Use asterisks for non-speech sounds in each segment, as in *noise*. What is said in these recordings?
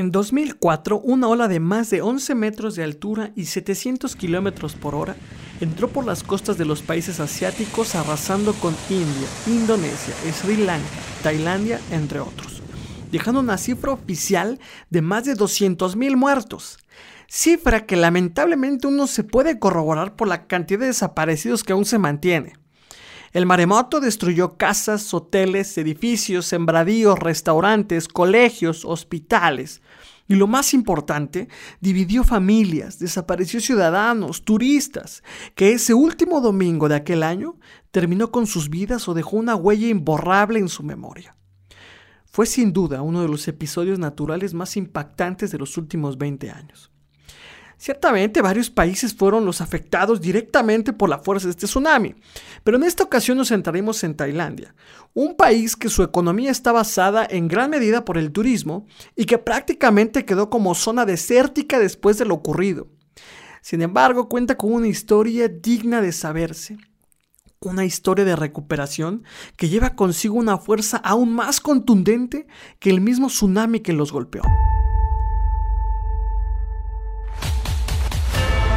En 2004, una ola de más de 11 metros de altura y 700 kilómetros por hora entró por las costas de los países asiáticos arrasando con India, Indonesia, Sri Lanka, Tailandia, entre otros, dejando una cifra oficial de más de 200.000 muertos. Cifra que lamentablemente uno se puede corroborar por la cantidad de desaparecidos que aún se mantiene. El maremoto destruyó casas, hoteles, edificios, sembradíos, restaurantes, colegios, hospitales. Y lo más importante, dividió familias, desapareció ciudadanos, turistas, que ese último domingo de aquel año terminó con sus vidas o dejó una huella imborrable en su memoria. Fue sin duda uno de los episodios naturales más impactantes de los últimos 20 años. Ciertamente varios países fueron los afectados directamente por la fuerza de este tsunami, pero en esta ocasión nos centraremos en Tailandia, un país que su economía está basada en gran medida por el turismo y que prácticamente quedó como zona desértica después de lo ocurrido. Sin embargo, cuenta con una historia digna de saberse, una historia de recuperación que lleva consigo una fuerza aún más contundente que el mismo tsunami que los golpeó.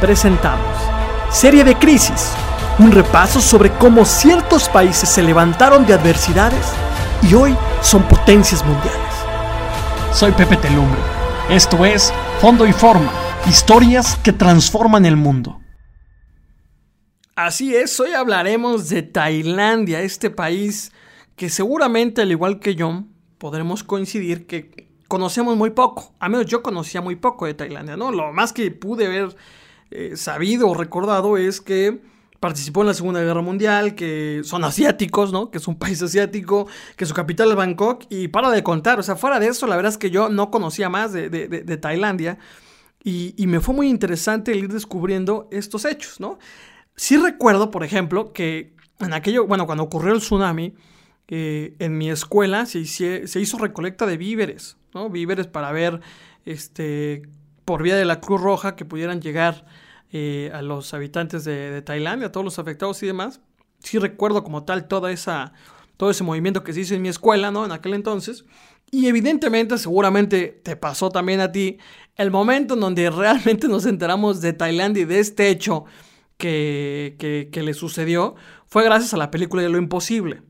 Presentamos Serie de Crisis, un repaso sobre cómo ciertos países se levantaron de adversidades y hoy son potencias mundiales. Soy Pepe Telumbre. Esto es Fondo y Forma, historias que transforman el mundo. Así es, hoy hablaremos de Tailandia, este país que seguramente, al igual que yo, podremos coincidir que conocemos muy poco. A menos yo conocía muy poco de Tailandia, ¿no? Lo más que pude ver eh, sabido o recordado es que participó en la Segunda Guerra Mundial, que son asiáticos, ¿no? Que es un país asiático, que su capital es Bangkok, y para de contar, o sea, fuera de eso, la verdad es que yo no conocía más de, Tailandia, y, me fue muy interesante el ir descubriendo estos hechos, ¿no? Sí recuerdo, por ejemplo, que en aquello, bueno, cuando ocurrió el tsunami, eh, en mi escuela se, se hizo recolecta de víveres, ¿no? Víveres para ver, este, por vía de la Cruz Roja, que pudieran llegar eh, a los habitantes de, Tailandia, a todos los afectados y demás. Sí recuerdo como tal toda esa, todo ese movimiento que se hizo en mi escuela, ¿no? En aquel entonces. Y evidentemente, seguramente te pasó también a ti, el momento en donde *laughs* realmente nos enteramos de Tailandia y de este hecho que, que, le sucedió, fue gracias a la película de Lo Imposible.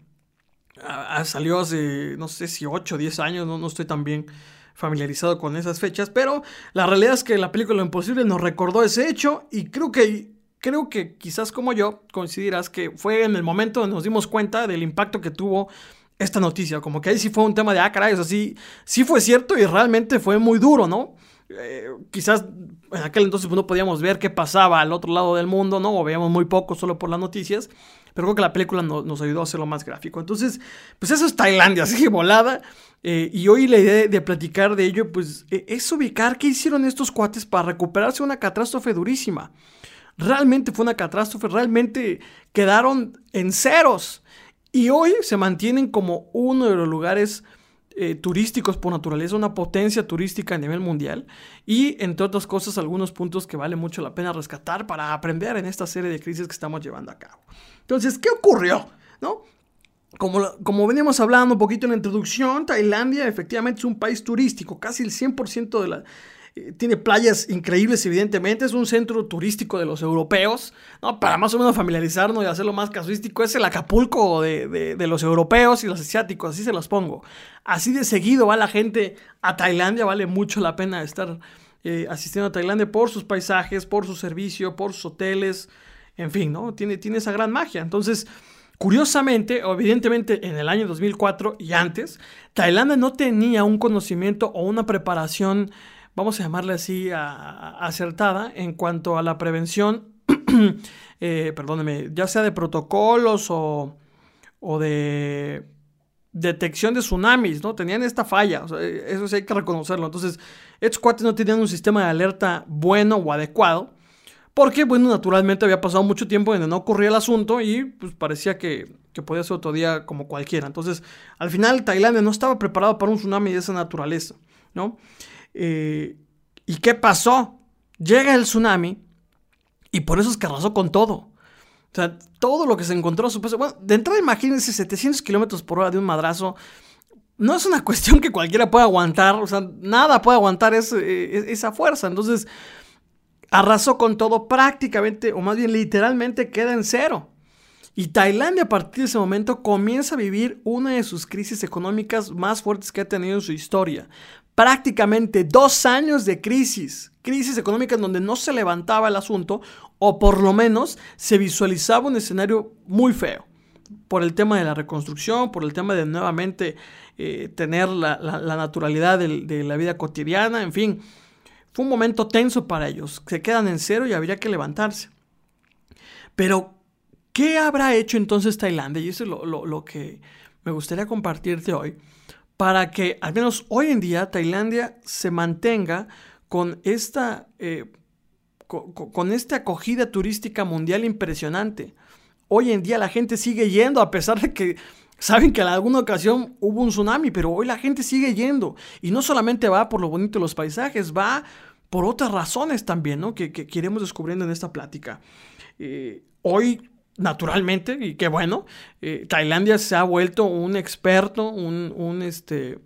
Ah, ah, salió hace, no sé si 8 o 10 años, no, no estoy tan bien familiarizado con esas fechas, pero la realidad es que la película Lo Imposible nos recordó ese hecho y creo que, creo que quizás como yo coincidirás que fue en el momento donde nos dimos cuenta del impacto que tuvo esta noticia, como que ahí sí fue un tema de, ah, caray, o sea, sí, sí fue cierto y realmente fue muy duro, ¿no? Eh, quizás en aquel entonces pues, no podíamos ver qué pasaba al otro lado del mundo, ¿no? O veíamos muy poco solo por las noticias, pero creo que la película nos ayudó a hacerlo más gráfico. Entonces, pues eso es Tailandia, *laughs* así volada. Eh, y hoy la idea de platicar de ello, pues e, es ubicar qué hicieron estos cuates para recuperarse de una catástrofe durísima. Realmente fue una catástrofe, realmente quedaron en ceros. Y hoy se mantienen como uno de los lugares eh, turísticos por naturaleza, una potencia turística a nivel mundial y entre otras cosas algunos puntos que vale mucho la pena rescatar para aprender en esta serie de crisis que estamos llevando a cabo. Entonces, ¿qué ocurrió? ¿No? Como, como veníamos hablando un poquito en la introducción, Tailandia efectivamente es un país turístico, casi el 100% de la, tiene playas increíbles, evidentemente, es un centro turístico de los europeos, ¿no? Para más o menos familiarizarnos y hacerlo más casuístico, es el Acapulco de, los europeos y los asiáticos, así se los pongo. Así de seguido va la gente a Tailandia, vale mucho la pena estar eh, asistiendo a Tailandia por sus paisajes, por su servicio, por sus hoteles, en fin, ¿no? Tiene, tiene esa gran magia. Entonces, Curiosamente, evidentemente en el año 2004 y antes, Tailandia no tenía un conocimiento o una preparación vamos a llamarle así, acertada en cuanto a la prevención, *clears throat* eh, perdóneme, ya sea de protocolos o, o, de detección de tsunamis, ¿no? Tenían esta falla, eso sí hay que reconocerlo. Entonces, estos cuates no tenían un sistema de alerta bueno o adecuado. Porque, bueno, naturalmente había pasado mucho tiempo donde no ocurría el asunto y pues parecía que, que, podía ser otro día como cualquiera. Entonces, al final Tailandia no estaba preparado para un tsunami de esa naturaleza, ¿no? Eh, ¿Y qué pasó? Llega el tsunami y por eso es que arrasó con todo. O sea, todo lo que se encontró, bueno, de entrada imagínense 700 kilómetros por hora de un madrazo, no es una *laughs* cuestión que cualquiera pueda aguantar, o sea, nada puede aguantar e, esa fuerza. Entonces, arrasó con todo prácticamente, o más bien literalmente, queda en cero. Y Tailandia a partir de ese momento comienza a vivir una de sus crisis económicas más fuertes que ha tenido en su historia. Prácticamente dos años de crisis, crisis económica en donde no se levantaba el asunto, o por lo menos se visualizaba un escenario muy feo por el tema de la reconstrucción, por el tema de nuevamente eh, tener la, naturalidad de, la vida cotidiana, en fin. Fue un momento tenso para ellos. Se quedan en cero y habría que levantarse. Pero, ¿qué habrá hecho entonces Tailandia? Y eso es lo, que me gustaría compartirte hoy. Para que, al menos hoy en día, Tailandia se mantenga con esta, eh, con acogida turística mundial impresionante. Hoy en día la gente sigue yendo a pesar de que saben que en alguna ocasión hubo un tsunami, pero hoy la gente sigue yendo. Y no solamente va por lo bonito de los paisajes, va por otras razones también, ¿no? Que, que, iremos descubriendo en esta plática. Eh, hoy, naturalmente, y qué bueno, eh, Tailandia se ha vuelto un experto, un, un este,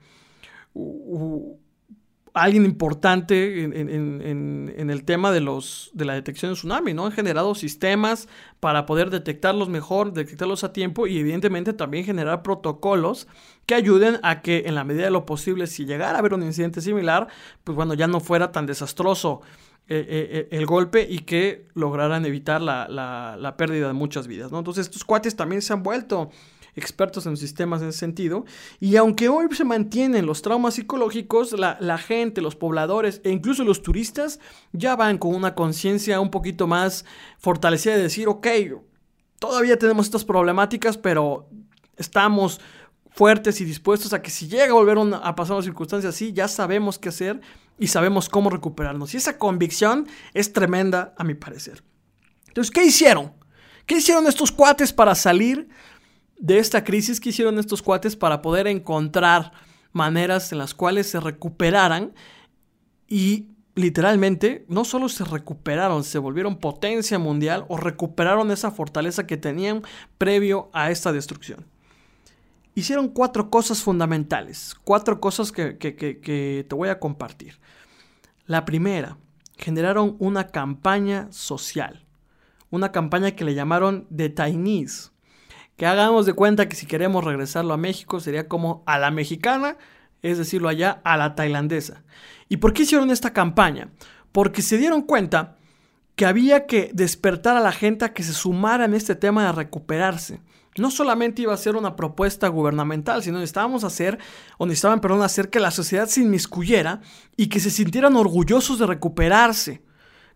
alguien importante en, el tema de, los, de la detección de tsunami, ¿no? Han generado sistemas para poder detectarlos mejor, detectarlos a tiempo y evidentemente también generar protocolos que ayuden a que en la medida de lo posible, si llegara a haber un incidente similar, pues bueno, ya no fuera tan desastroso eh, eh, eh, el golpe y que lograran evitar la, la, pérdida de muchas vidas, ¿no? Entonces estos cuates también se han vuelto expertos en sistemas en ese sentido. Y aunque hoy se mantienen los traumas psicológicos, la, gente, los pobladores e incluso los turistas ya van con una conciencia un poquito más fortalecida de decir, ok, todavía tenemos estas problemáticas, pero estamos fuertes y dispuestos a que si llega a volver a pasar una circunstancia así, ya sabemos qué hacer y sabemos cómo recuperarnos. Y esa convicción es tremenda a mi parecer. Entonces, ¿qué hicieron? ¿Qué hicieron estos cuates para salir de esta crisis que hicieron estos cuates para poder encontrar maneras en las cuales se recuperaran y literalmente no solo se recuperaron, se volvieron potencia mundial o recuperaron esa fortaleza que tenían previo a esta destrucción. Hicieron cuatro cosas fundamentales, cuatro cosas que, te voy a compartir. La primera, generaron una campaña social, una campaña que le llamaron The Chinese que hagamos de cuenta que si queremos regresarlo a México sería como a la mexicana, es decirlo allá, a la tailandesa. ¿Y por qué hicieron esta campaña? Porque se dieron cuenta que había que despertar a la gente a que se sumara en este tema de recuperarse. No solamente iba a ser una propuesta gubernamental, sino necesitábamos hacer, o necesitaban, perdón, hacer que la sociedad se inmiscuyera y que se sintieran orgullosos de recuperarse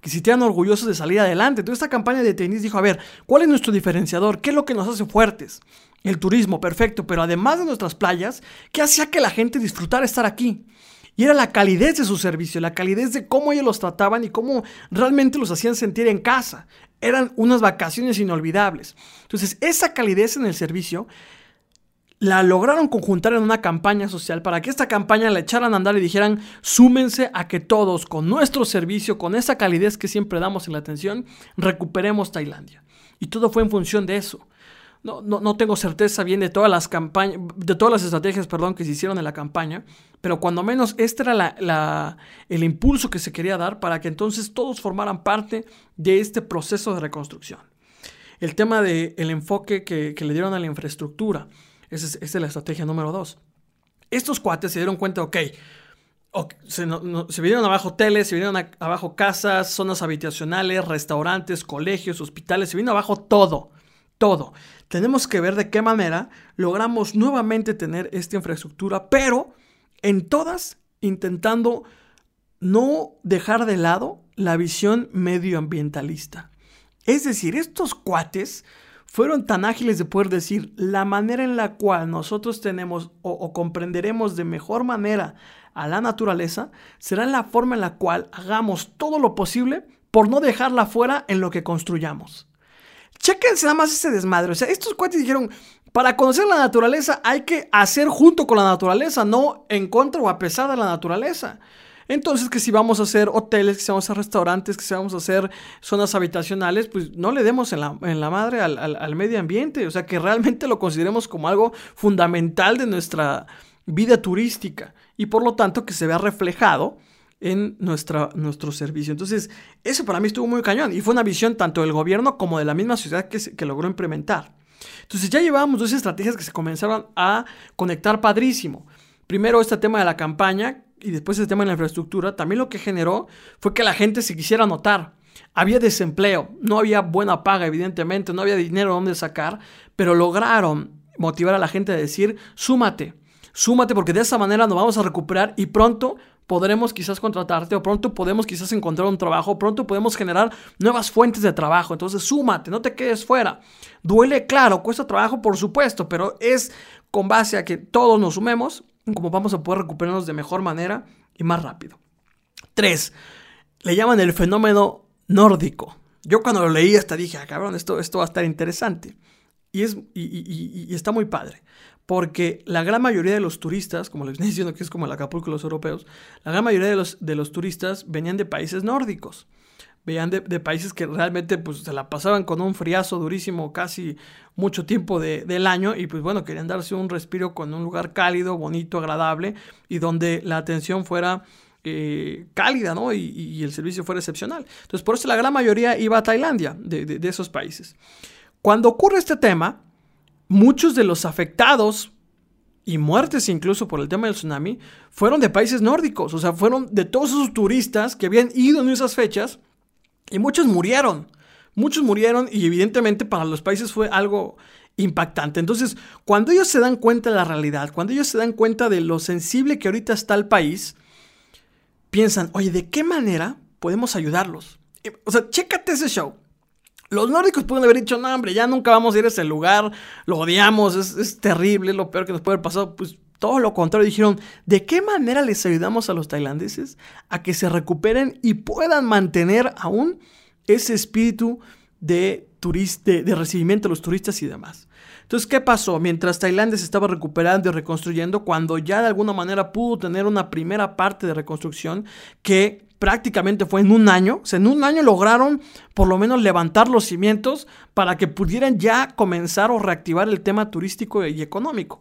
que se sintieran orgullosos de salir adelante. Entonces esta campaña de tenis dijo, a ver, ¿cuál es nuestro diferenciador? ¿Qué es lo que nos hace fuertes? El turismo, perfecto, pero además de nuestras playas, ¿qué hacía que la gente disfrutara estar aquí? Y era la calidez de su servicio, la calidez de cómo ellos los trataban y cómo realmente los hacían sentir en casa. Eran unas vacaciones inolvidables. Entonces, esa calidez en el servicio la lograron conjuntar en una campaña social para que esta campaña la echaran a andar y dijeran, súmense a que todos con nuestro servicio, con esa calidez que siempre damos en la atención, recuperemos Tailandia. Y todo fue en función de eso. No, no, tengo certeza bien de todas las campañas, de todas las estrategias, perdón, que se hicieron en la campaña, pero cuando menos este era la, el impulso que se quería dar para que entonces todos formaran parte de este proceso de reconstrucción. El tema del enfoque que, que le dieron a la infraestructura, esa es, la estrategia número dos. Estos cuates se dieron cuenta, ok, se, vinieron abajo hoteles, se vinieron abajo casas, zonas habitacionales, restaurantes, colegios, hospitales, se vino abajo todo, todo. Tenemos que ver de qué manera logramos nuevamente tener esta infraestructura, pero en todas intentando no dejar de lado la visión medioambientalista. Es decir, estos cuates fueron tan ágiles de poder decir la manera en la cual nosotros tenemos o, comprenderemos de mejor manera a la naturaleza será la forma en la cual hagamos todo lo posible por no dejarla fuera en lo que construyamos. Chequense nada más ese desmadre. O sea, estos cuates dijeron, para conocer la naturaleza hay que hacer junto con la naturaleza, no en contra o a pesar de la naturaleza. Entonces, que si vamos a hacer hoteles, que si vamos a hacer restaurantes, que si vamos a hacer zonas habitacionales, pues no le demos en la, madre al, medio ambiente. O sea, que realmente lo consideremos como algo fundamental de nuestra, vida turística y por lo tanto que se vea reflejado en nuestra, nuestro servicio. Entonces, eso para mí estuvo muy cañón y fue una visión tanto del gobierno como de la misma sociedad que, logró implementar. Entonces ya llevábamos dos estrategias que se comenzaron a conectar padrísimo. Primero este tema de la campaña y después el tema de la infraestructura. También lo que generó fue que la gente se quisiera notar. Había desempleo, no había buena paga, evidentemente, no había dinero donde sacar, pero lograron motivar a la gente a decir, súmate, súmate porque de esa manera nos vamos a recuperar y pronto podremos quizás contratarte o pronto podemos quizás encontrar un trabajo, pronto podemos generar nuevas fuentes de trabajo. Entonces, súmate, no te quedes fuera. Duele, claro, cuesta trabajo, por supuesto, pero es con base a que todos nos sumemos como vamos a poder recuperarnos de mejor manera y más rápido. Tres, le llaman el fenómeno nórdico. Yo cuando lo leí hasta dije, ah, cabrón, esto, esto va a estar interesante. Y, es, y, está muy padre. Porque la gran mayoría de los turistas, como les *laughs* estoy diciendo que es como el Acapulco de los europeos, la gran mayoría de los, de los turistas venían de países nórdicos. Venían de, países que realmente pues, se la pasaban con un friazo durísimo casi mucho tiempo del año y pues bueno, querían darse un respiro con un lugar cálido, bonito, agradable y donde la atención fuera eh, cálida, ¿no? Y, el servicio fuera excepcional. Entonces, por eso la gran mayoría iba a Tailandia, de, esos países. Cuando ocurre este tema, muchos de los afectados y muertes incluso por el tema del tsunami fueron de países nórdicos, o sea, fueron de todos esos turistas que habían ido en esas fechas y muchos murieron. Muchos murieron y evidentemente para los países fue algo impactante. Entonces, cuando ellos se dan cuenta de la realidad, cuando ellos se dan cuenta de lo sensible que ahorita está el país, piensan, oye, ¿de qué manera podemos ayudarlos? O sea, chécate ese show. Los nórdicos pueden haber dicho, no, hombre, ya nunca vamos a ir a ese lugar, lo odiamos, es, terrible, es lo peor que nos puede haber pasado. Pues todo lo contrario, dijeron, ¿de qué manera les ayudamos a los tailandeses a que se recuperen y puedan mantener aún ese espíritu de, de recibimiento a los turistas y demás? Entonces, ¿qué pasó? Mientras Tailandia se estaba recuperando y reconstruyendo, cuando ya de alguna manera pudo tener una primera parte de reconstrucción que prácticamente fue en un año, o sea, en un año lograron por lo menos levantar los cimientos para que pudieran ya comenzar o reactivar el tema turístico y económico.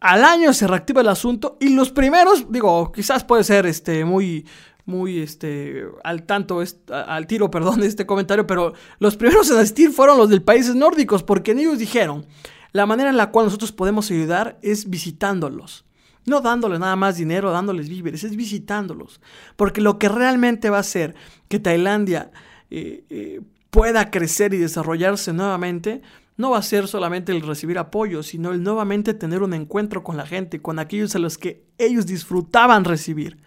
Al año se reactiva el asunto y los primeros, digo, quizás puede ser este muy muy este, al tanto, al tiro, *laughs* perdón, este comentario, pero los primeros en asistir fueron los del países nórdicos, porque ellos dijeron, la manera en la cual nosotros podemos ayudar es visitándolos. No dándoles nada más dinero, dándoles víveres, es visitándolos. Porque lo que realmente va a hacer que Tailandia eh, eh, pueda crecer y desarrollarse nuevamente, no va a ser solamente el recibir apoyo, sino el nuevamente tener un encuentro con la gente, con aquellos a los que ellos disfrutaban recibir.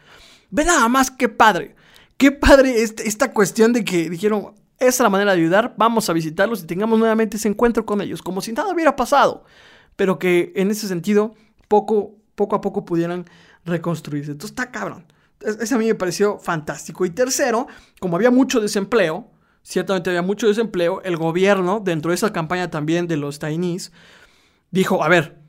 Ve nada más qué padre. Qué padre este, esta cuestión de que dijeron, esa es la manera de ayudar, vamos a visitarlos y tengamos nuevamente ese encuentro con ellos, como si nada hubiera pasado. Pero que en ese sentido, poco, poco a poco pudieran reconstruirse. Entonces está cabrón. Ese a mí me pareció fantástico. Y tercero, como había mucho desempleo, ciertamente había mucho desempleo, el gobierno, dentro de esa campaña también de los Tainis, dijo, a ver,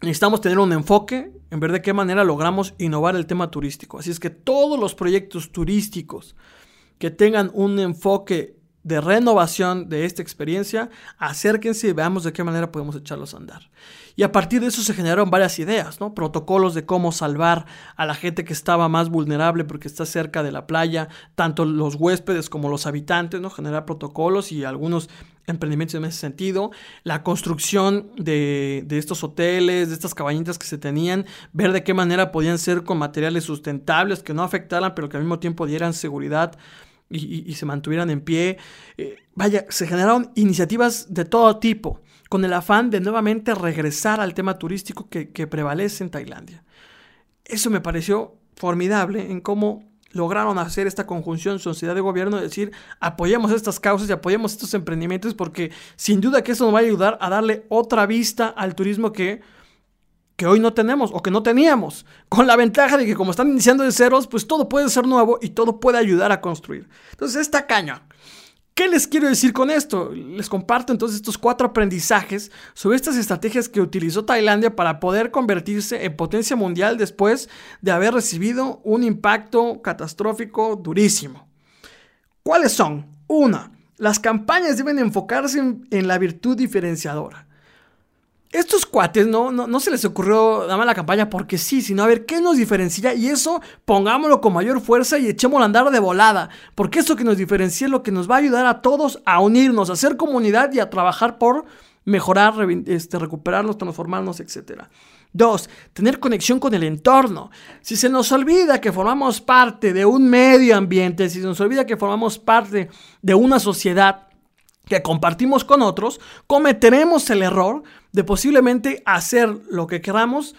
necesitamos tener un enfoque en ver de qué manera logramos innovar el tema turístico. Así es que todos los proyectos turísticos que tengan un enfoque de renovación de esta experiencia, acérquense y veamos de qué manera podemos echarlos a andar. Y a partir de eso se generaron varias ideas, ¿no? Protocolos de cómo salvar a la gente que estaba más vulnerable porque está cerca de la playa, tanto los huéspedes como los habitantes, ¿no? Generar protocolos y algunos emprendimientos en ese sentido. La construcción de, de estos hoteles, de estas cabañitas que se tenían, ver de qué manera podían ser con materiales sustentables que no afectaran, pero que al mismo tiempo dieran seguridad y, se mantuvieran en pie. Eh, vaya, se generaron iniciativas de todo tipo, con el afán de nuevamente regresar al tema turístico que, prevalece en Tailandia. Eso me pareció formidable en cómo lograron hacer esta conjunción sociedad de gobierno, de decir, apoyemos estas causas y apoyemos estos emprendimientos porque sin duda que eso nos va a ayudar a darle otra vista al turismo que que hoy no tenemos o que no teníamos, con la ventaja de que como están iniciando de ceros, pues todo puede ser nuevo y todo puede ayudar a construir. Entonces, esta caña. ¿Qué les quiero decir con esto? Les comparto entonces estos cuatro aprendizajes sobre estas estrategias que utilizó Tailandia para poder convertirse en potencia mundial después de haber recibido un impacto catastrófico durísimo. ¿Cuáles son? Una, las campañas deben enfocarse en, en la virtud diferenciadora. Estos cuates no, no, no se les ocurrió nada más la campaña porque sí, sino a ver qué nos diferencia y eso pongámoslo con mayor fuerza y echémoslo a andar de volada, porque eso que nos diferencia es lo que nos va a ayudar a todos a unirnos, a hacer comunidad y a trabajar por mejorar, este, recuperarnos, transformarnos, etc. Dos, tener conexión con el entorno. Si se nos olvida que formamos parte de un medio ambiente, si se nos olvida que formamos parte de una sociedad, que compartimos con otros, cometeremos el error de posiblemente hacer lo que queramos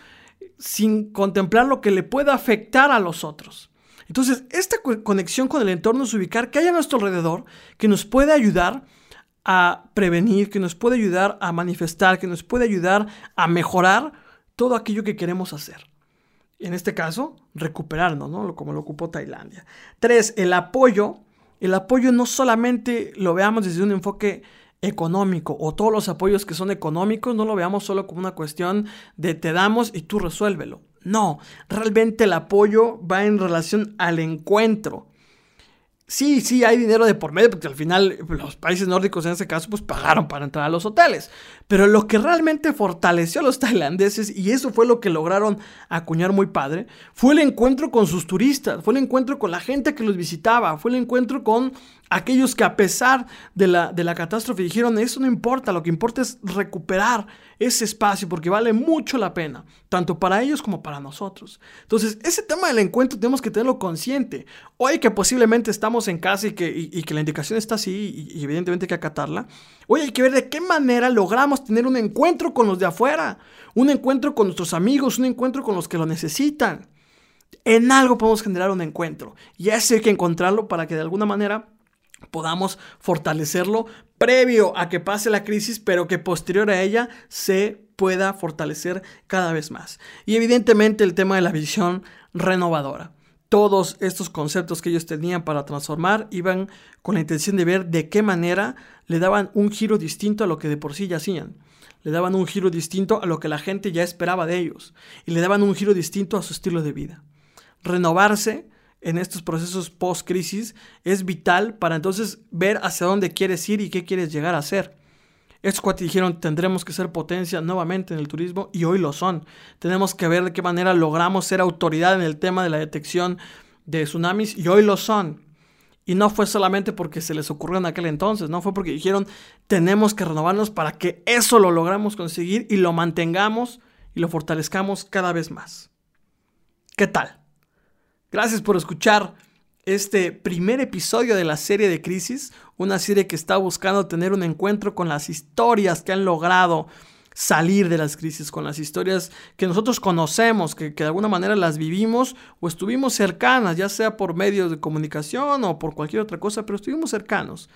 sin contemplar lo que le pueda afectar a los otros. Entonces, esta conexión con el entorno es ubicar que hay a nuestro alrededor que nos puede ayudar a prevenir, que nos puede ayudar a manifestar, que nos puede ayudar a mejorar todo aquello que queremos hacer. En este caso, recuperarnos, ¿no? Como lo ocupó Tailandia. Tres, el apoyo el apoyo no solamente lo veamos desde un enfoque económico o todos los apoyos que son económicos no lo veamos solo como una cuestión de te damos y tú resuélvelo. No, realmente el apoyo va en relación al encuentro. Sí, sí, hay dinero de por medio, porque al final los países nórdicos en ese caso pues pagaron para entrar a los hoteles. Pero lo que realmente fortaleció a los *laughs* tailandeses, y eso fue lo que lograron acuñar muy padre, fue el encuentro con sus turistas, fue el encuentro con la gente que los visitaba, fue el encuentro con aquellos que a pesar de la, de la catástrofe dijeron, eso no importa, lo que importa es recuperar ese espacio porque vale mucho la pena, tanto para ellos como para nosotros. Entonces, ese tema del encuentro tenemos que tenerlo consciente. Hoy que posiblemente estamos en casa y que, y, que la indicación está así y, evidentemente hay que acatarla, hoy hay que ver de qué manera logramos tener un encuentro con los de afuera, un encuentro con nuestros amigos, un encuentro con los que lo necesitan. En algo podemos generar un encuentro y ese hay que encontrarlo para que de alguna manera podamos fortalecerlo previo a que pase la crisis, pero que posterior a ella se pueda fortalecer cada vez más. Y evidentemente el tema de la visión renovadora. Todos estos conceptos que ellos tenían para transformar iban con la intención de ver de qué manera le daban un giro distinto a lo que de por sí ya hacían. Le daban un giro distinto a lo que la gente ya esperaba de ellos. Y le daban un giro distinto a su estilo de vida. Renovarse en estos procesos post-crisis es vital para entonces ver hacia dónde quieres ir y qué quieres llegar a ser. Estos cuates dijeron, tendremos que ser potencia nuevamente en el turismo y hoy lo son. Tenemos que ver de qué manera logramos ser autoridad en el tema de la detección de tsunamis y hoy lo son. Y no fue solamente porque se les ocurrió en aquel entonces, no fue porque dijeron, tenemos que renovarnos para que eso lo logramos conseguir y lo mantengamos y lo fortalezcamos cada vez más. ¿Qué tal? Gracias por escuchar este primer episodio de la serie de Crisis, una serie que está buscando tener un encuentro con las historias que han logrado salir de las crisis, con las historias que nosotros conocemos, que, que, de alguna manera las vivimos o estuvimos cercanas, ya sea por medios de comunicación o por cualquier otra cosa, pero estuvimos cercanos.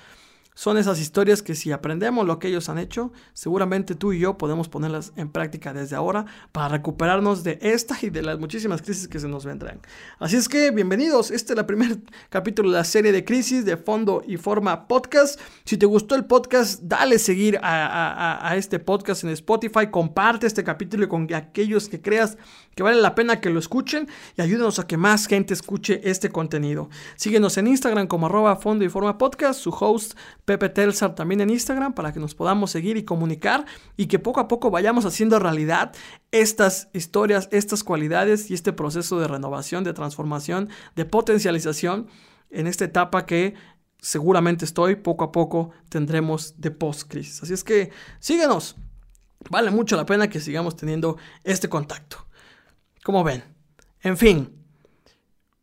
Son esas historias que si aprendemos lo que ellos han hecho, seguramente tú y yo podemos ponerlas en práctica desde ahora para recuperarnos de esta y de las muchísimas crisis que se nos vendrán. Así es que bienvenidos, este es el primer *laughs* capítulo de la serie de crisis de fondo y forma podcast. Si te gustó el podcast, dale seguir a, a este podcast en Spotify, comparte este capítulo con aquellos que creas que vale la pena que lo escuchen y ayúdenos a que más gente escuche este contenido. Síguenos en Instagram como arroba fondo y forma podcast, su host Pepe Telsar también en Instagram para que nos podamos seguir y comunicar y que poco a poco vayamos haciendo realidad estas historias, estas cualidades y este proceso de renovación, de transformación, de potencialización en esta etapa que seguramente estoy, poco a poco tendremos de post-crisis. Así es que síguenos. Vale mucho la pena que sigamos teniendo este contacto. Como ven. En fin.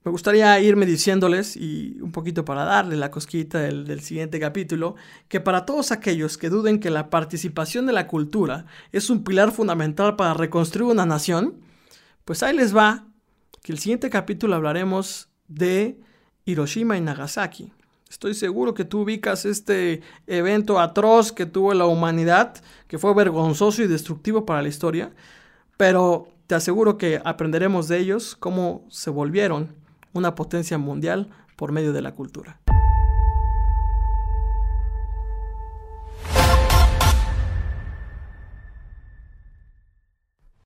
Me gustaría irme diciéndoles, y un poquito para darle la cosquita del, siguiente capítulo, que para todos aquellos que duden que la participación de la cultura es un pilar fundamental para reconstruir una nación, pues ahí les va que el siguiente capítulo hablaremos de Hiroshima y Nagasaki. Estoy seguro que tú ubicas este evento atroz que tuvo la humanidad, que fue vergonzoso y destructivo para la historia, pero te aseguro que aprenderemos de ellos cómo se volvieron una potencia mundial por medio de la cultura.